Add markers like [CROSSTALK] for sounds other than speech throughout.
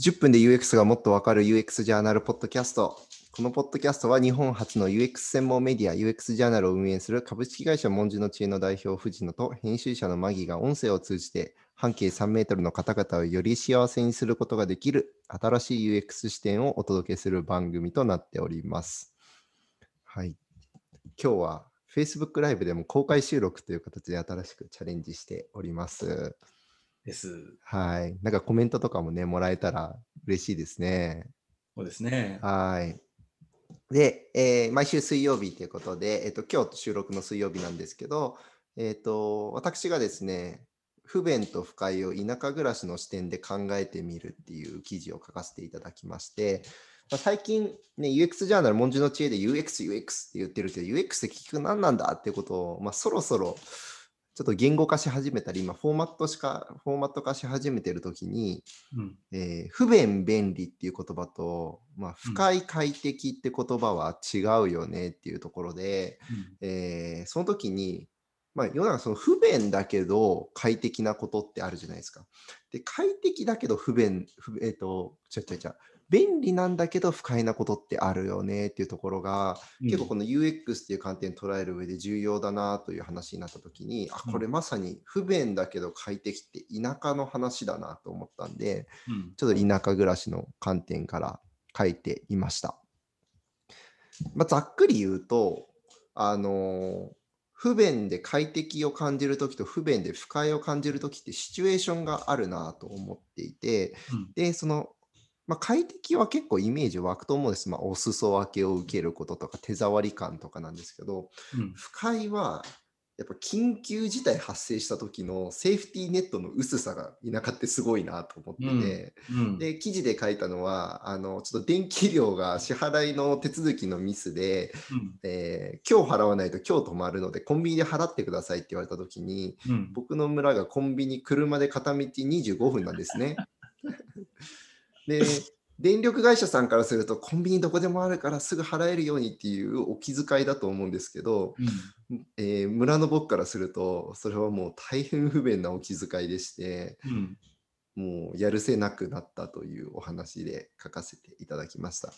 10分で UX がもっとわかる UX ジャーナルポッドキャスト。このポッドキャストは日本初の UX 専門メディア UX ジャーナルを運営する株式会社文字の知恵の代表藤野と編集者のマギが音声を通じて半径3メートルの方々をより幸せにすることができる新しい UX 視点をお届けする番組となっております。はい。今日は Facebook ライブでも公開収録という形で新しくチャレンジしております。です。はい。なんかコメントとかもね、もらえたら嬉しいですね。そうですね。はい。で、えー毎週水曜日ということで、えっと、今日収録の水曜日なんですけど、えっと、私がですね、不便と不快を田舎暮らしの視点で考えてみるっていう記事を書かせていただきまして、まあ最近、ね、UX ジャーナル、文字の知恵で UX、UX って言ってるけど、UX って聞く何なんだっていうことを、まあ、そろそろちょっと言語化し始めたり、今、フォーマットしか、フォーマット化し始めてるときに、うん。えー不便便利っていう言葉と、まあ、不快快適って言葉は違うよねっていうところで、えーその時に、まあ、世の中その不便だけど快適なことってあるじゃないですか。で快適だけど不便、不えっ、と、ちゃちゃちゃ、便利なんだけど不快なことってあるよねっていうところが、結構この UX っていう観点捉える上で重要だなという話になった時に、あうんこれまさに不便だけど快適って田舎の話だなと思ったんで、うん。ちょっと田舎暮らしの観点から書いていました。まあ、ざっくり言うと、あのー不便で快適を感じるときと不便で不快を感じるときってシチュエーションがあるなと思っていて、うんで、その、まあ、快適は結構イメージ湧くと思うんです。まあ、お裾分けを受けることとか手触り感とかなんですけど、うん。不快はやっぱ緊急事態発生した時のセーフティーネットの薄さが田舎ってすごいなと思ってて、うん。で記事で書いたのはあのちょっと電気料が支払いの手続きのミスで、うん。えー今日払わないと今日止まるのでコンビニで払ってくださいって言われた時にうん。僕の村がコンビニ車で片道25分なんですね。で [LAUGHS] 電力会社さんからするとコンビニどこでもあるからすぐ払えるようにっていうお気遣いだと思うんですけど、えー村の僕からするとそれはもう大変不便なお気遣いでしてうん。もうやるせなくなったというお話で書かせていただきました。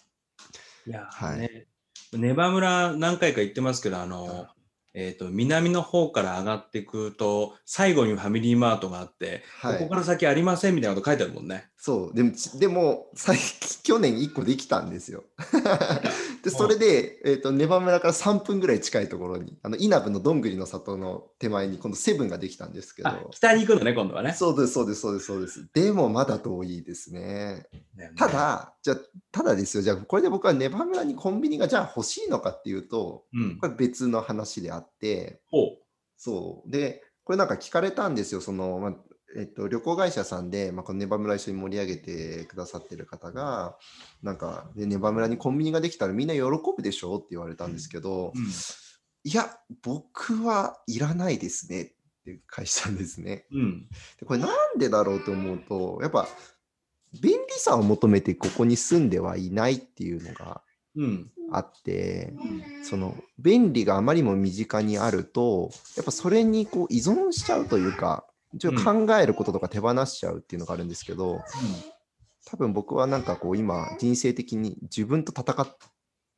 いや、はいね。ネバ村何回か行ってますけど、あの、えっ、と、南の方から上がっていくと、最後にファミリーマートがあって、はいここから先ありませんみたいなこと書いてあるもんね。そう、でも、ちでも最近、[LAUGHS] 去年1個できたんですよ。[LAUGHS] で、それで、えっ、と、ネバ村から3分ぐらい近いところに、あの、稲部のどんぐりの里の手前に、今度セブンができたんですけあど、北に行くのね、今度はね。そうです、そうです、そうです、そうです。でも、まだ遠いですね。た、だ、じゃあただですよ、じゃあ、これで僕はネバ村にコンビニがじゃあ欲しいのかっていうと、うん。これ別の話であって。そう。で、これなんか聞かれたんですよ、その、まあえっと、旅行会社さんで、まあ、このネバ村一緒に盛り上げてくださってる方が、なんか、でネバ村にコンビニができたらみんな喜ぶでしょって言われたんですけど、うん。いや、僕はいらないですねって返したんですね。うん。でこれなんでだろうと思うと、やっぱ、便利さを求めてここに住んではいないっていうのがうん。あって、その便利があまりにも身近にあるとやっぱそれにこう依存しちゃうというかちょっと考えることとか手放しちゃうっていうのがあるんですけど、多分僕はなんかこう今人生的に自分と戦っ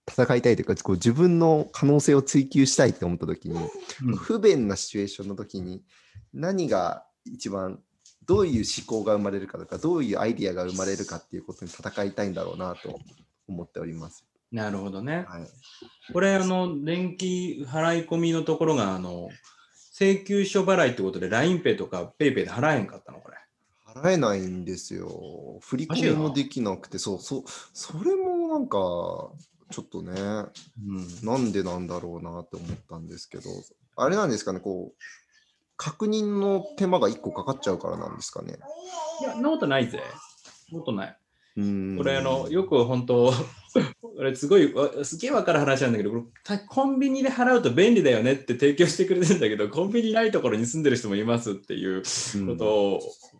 戦いたいというかこう自分の可能性を追求したいって思った時に、うん。不便なシチュエーションの時に何が一番どういう思考が生まれるかとかどういうアイディアが生まれるかっていうことに戦いたいんだろうなと思っております。なるほどね。はい、これ、あの、電気払い込みのところが、あの、請求書払いってことで、LINEPay とか PayPay で払えんかったのこれ。払えないんですよ。振り込みもできなくて、そう、そう、それもなんか、ちょっとね、うん。なんでなんだろうなって思ったんですけど、あれなんですかね、こう、確認の手間が1個かかっちゃうからなんですかね。いや、なことないぜ。なことない。これ、あの、よく本当、[LAUGHS] これすごい、わすげえわかる話なんだけど、これたコンビニで払うと便利だよねって提供してくれてるんだけど、コンビニないところに住んでる人もいますっていううんこ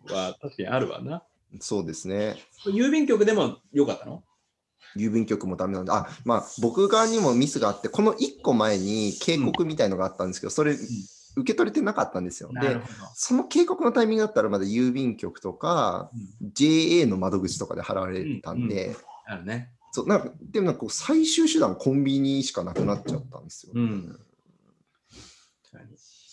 とは確かにあるわな。そうですね。郵便局でもよかったの？郵便局もダメなんで、あ、まあ、僕側にもミスがあって、この1個前に警告みたいのがあったんですけど、それ、受け取れてなかったんですよ。で。その警告のタイミングだったらまだ郵便局とかうん JA の窓口とかで払われたんで、あるね。そうなんかでもなんかこう最終手段コンビニしかなくなっちゃったんですよ、うん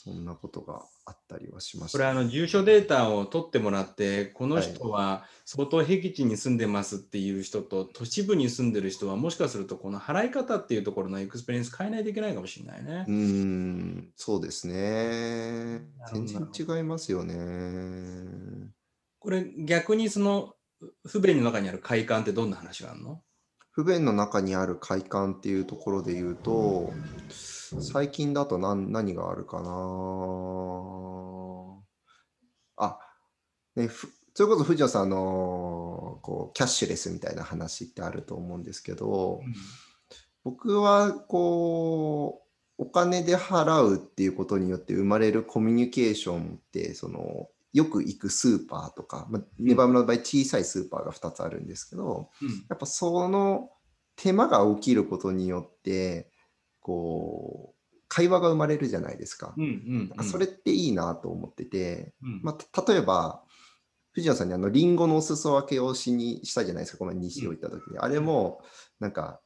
そんなことがあったりはしましこれた。あの住所データを取ってもらってこの人は相当僻地に住んでますっていう人と都市部に住んでる人はもしかするとこの払い方っていうところのエクスペリエンス変えないといけないかもしれないねうー。ん、そうですね。全然違いますよね。これ逆にその不便の中にある快感ってどんな話があるの？不便の中にある快感っていうところで言うと、最近だと何何があるかなあ、ね、ふそれこそ藤野さんあのこうキャッシュレスみたいな話ってあると思うんですけど、僕はこうお金で払うっていうことによって生まれるコミュニケーションってそのよく行くスーパーとか、まあ、ネバムの場合小さいスーパーが2つあるんですけど、うん。やっぱその手間が起きることによってこう会話が生まれるじゃないですか。うんうんうん。それっていいなと思ってて、うん。まあ、た例えば藤野さんにあのリンゴのお裾分けをしにしたじゃないですかこの西を行った時に、あれもなんか、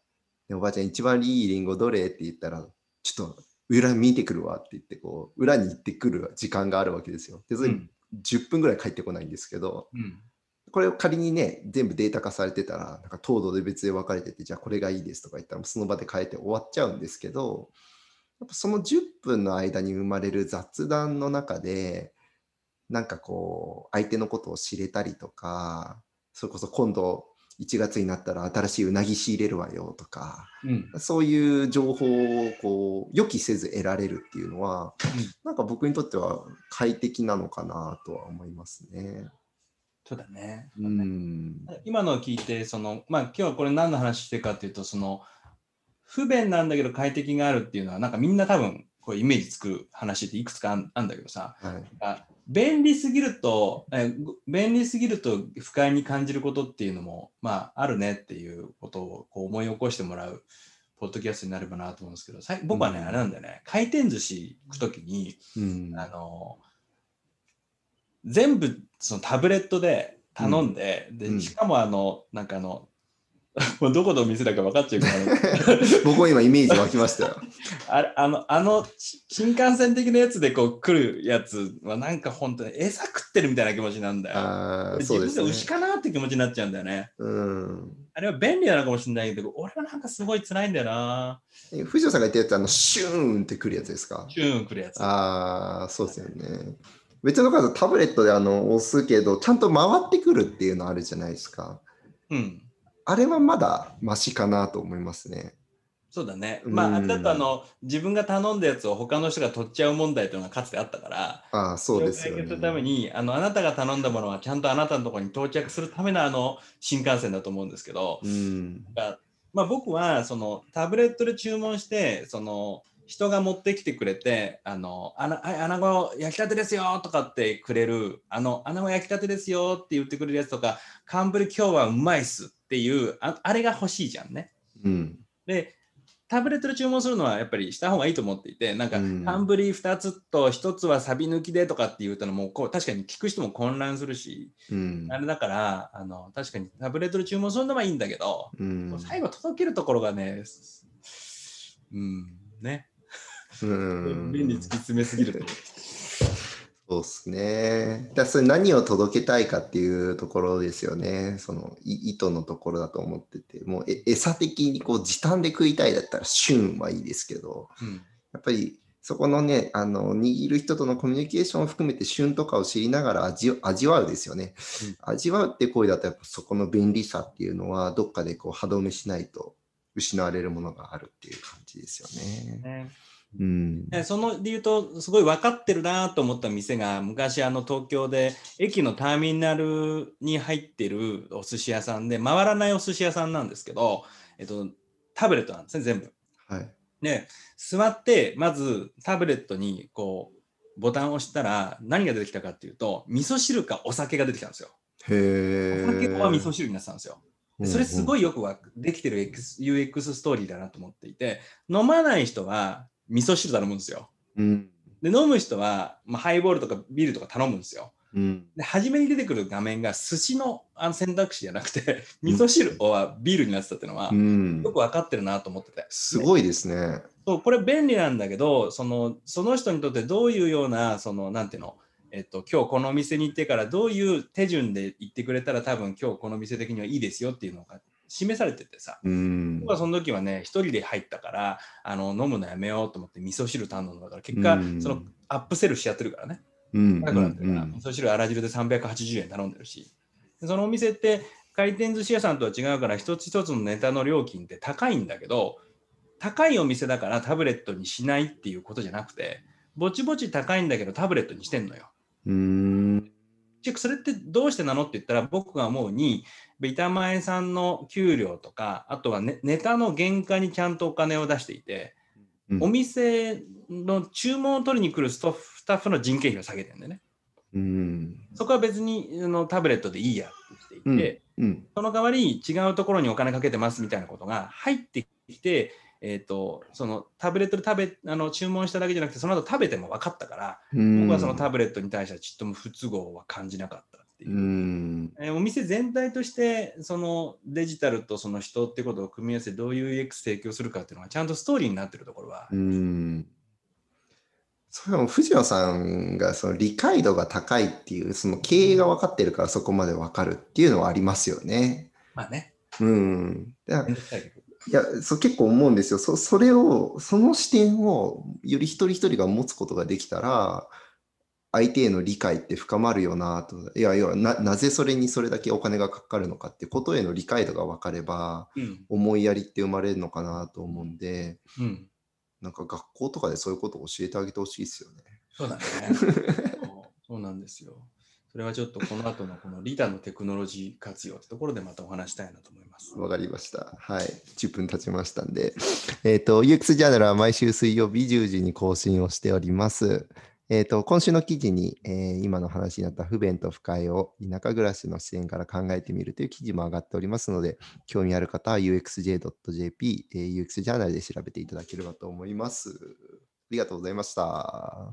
ねおばあちゃん一番いいリンゴどれって言ったらちょっと裏見てくるわって言ってこう裏に行ってくる時間があるわけですよ。でそれうん。10分ぐらい帰ってこないんですけど、うんこれを仮にね、全部データ化されてたら、なんか糖度で別で分かれてて、じゃあこれがいいですとか言ったら、その場で変えて終わっちゃうんですけど、やっぱその10分の間に生まれる雑談の中で、なんかこう、相手のことを知れたりとか、それこそ今度1月になったら新しいうなぎ仕入れるわよとか、うんそういう情報をこう予期せず得られるっていうのは、なんか僕にとっては快適なのかなとは思いますね。そうだね。うん。今のを聞いて、その、まあ今日はこれ何の話してるかっていうと、その、不便なんだけど快適があるっていうのは、なんかみんな多分、こうイメージつく話っていくつかあんだけどさ、はい。あ便利すぎると、えご便利すぎると不快に感じることっていうのも、まああるねっていうことをこう思い起こしてもらう、ポッドキャストになればなと思うんですけど、僕はね、うんあれなんだよね、回転寿司行くときに、うんあの全部そのタブレットで頼んで、うんでしかもあのなんかあのもう [LAUGHS] どこの店だか分かっちゃうから [LAUGHS] 僕も今イメージ湧きましたよ。[LAUGHS] あれあのあのし新幹線的なやつでこう来るやつはなんか本当に餌食ってるみたいな気持ちなんだよ。あそうですね。分で牛かなって気持ちになっちゃうんだよね。うん。あれは便利なのかもしれないけど、俺はなんかすごい辛いんだよな。え藤野さんが言ったやつ、あの、シューンってくるやつですか？チューン来るやつ。ああ、そうですよね。別の方タブレットであの押すけど、ちゃんと回ってくるっていうのあるじゃないですか。うん。あれはまだマシかなと思いますね。そうだね。うんまあ、あれだとあの自分が頼んだやつを他の人が取っちゃう問題というのがかつてあったから、ああ、そうですよね解決する。ためにあの、あなたが頼んだものはちゃんとあなたのところに到着するためのあの新幹線だと思うんですけど、うん。がまあ、僕はそのタブレットで注文して、その人が持ってきてくれて、あの、穴子焼きたてですよとかってくれる、あの、穴子焼きたてですよって言ってくれるやつとか、寒ブリ今日はうまいっすっていう、ああれが欲しいじゃんね。うん。で、タブレットで注文するのはやっぱりした方がいいと思っていて、なんか、うん寒ブリ2つと1つはサビ抜きでとかって言うとのもこう確かに聞く人も混乱するし、うんあれだからあの確かにタブレットで注文するのはいいんだけど、うん。最後届けるところがね、うん、ね、うん便利突き詰めすぎると。[LAUGHS] そうですね。だそれ何を届けたいかっていうところですよね。そのい意図のところだと思ってて、もうえ餌的にこう時短で食いたいだったら旬はいいですけど、うんやっぱりそこのね、あの握る人とのコミュニケーションを含めて旬とかを知りながら味味わうですよね。味わうって行為だとやっぱそこの便利さっていうのはどっかでこう歯止めしないと失われるものがあるっていう感じですよね。ねうん。でその理由とすごい分かってるなと思った店が昔あの東京で駅のターミナルに入ってるお寿司屋さんで回らないお寿司屋さんなんですけど、えっと、タブレットなんですね全部。はい。で座ってまずタブレットにこうボタンを押したら何が出てきたかっていうと味噌汁かお酒が出てきたんですよ。へえ。お酒は味噌汁になってたんですよ。でそれすい。ごいよくわできてる UX ストーリーだなと思っていて飲まない人は味噌汁だと思うんですよ。うん。で飲む人は、まあ、ハイボールとかビールとか頼むんですよ。うん。で初めに出てくる画面が寿司のあの選択肢じゃなくて [LAUGHS] 味噌汁はビールになってたっていうのは、うんよく分かってるなと思ってて。すごいですね。そうこれ便利なんだけどそのその人にとってどういうようなそのなんていうの、えっと、今日このお店に行ってからどういう手順で行ってくれたら多分今日この店的にはいいですよっていうのが示されててさうん僕。はその時はね一人で入ったからあの飲むのやめようと思って味噌汁頼んだから結果うんそのアップセルしちゃってるからねうん。高くなってるから、うん味噌汁あら汁で380円頼んでるしでそのお店って回転寿司屋さんとは違うから一つ一つのネタの料金って高いんだけど高いお店だからタブレットにしないっていうことじゃなくてぼちぼち高いんだけどタブレットにしてんのよ。うん。チェックそれってどうしてなのって言ったら僕が思うに板前さんの給料とかあとはネネタの原価にちゃんとお金を出していて、うんお店の注文を取りに来るスタッフの人件費を下げてるんだよね。うん。そこは別にあのタブレットでいいやって言っていて、うん。その代わり違うところにお金かけてますみたいなことが入ってきて、えー、とそのタブレットで食べあの注文しただけじゃなくてその後食べても分かったから、うん。僕はそのタブレットに対してはちっとも不都合は感じなかったっていうう。ん。えーお店全体としてそのデジタルとその人ってことを組み合わせてどういう UX 提供するかっていうのがちゃんとストーリーになってるところは、うん。それは藤野さんがその理解度が高いっていう、その経営が分かってるからそこまで分かるっていうのはありますよね。まあね、うん。いや、そう結構思うんですよ。そそれを、その視点をより一人一人が持つことができたら、相手への理解って深まるよなと。いやいやな、なぜそれにそれだけお金がかかるのかってことへの理解度が分かれば、うん思いやりって生まれるのかなと思うんで、うん、なんか学校とかでそういうことを教えてあげてほしいですよね。そうだね。[LAUGHS] そうなんですよ。それはちょっとこの後のこのリタのテクノロジー活用ってところでまたお話したいなと思います。わかりました。はい。10分経ちましたんで。えっ、と、UX ジャーナルは毎週水曜日10時に更新をしております。えっ、と、今週の記事に、えー今の話になった不便と不快を田舎暮らしの視点から考えてみるという記事も上がっておりますので、興味ある方は uxj.jp、えー UX ジャーナルで調べていただければと思います。ありがとうございました。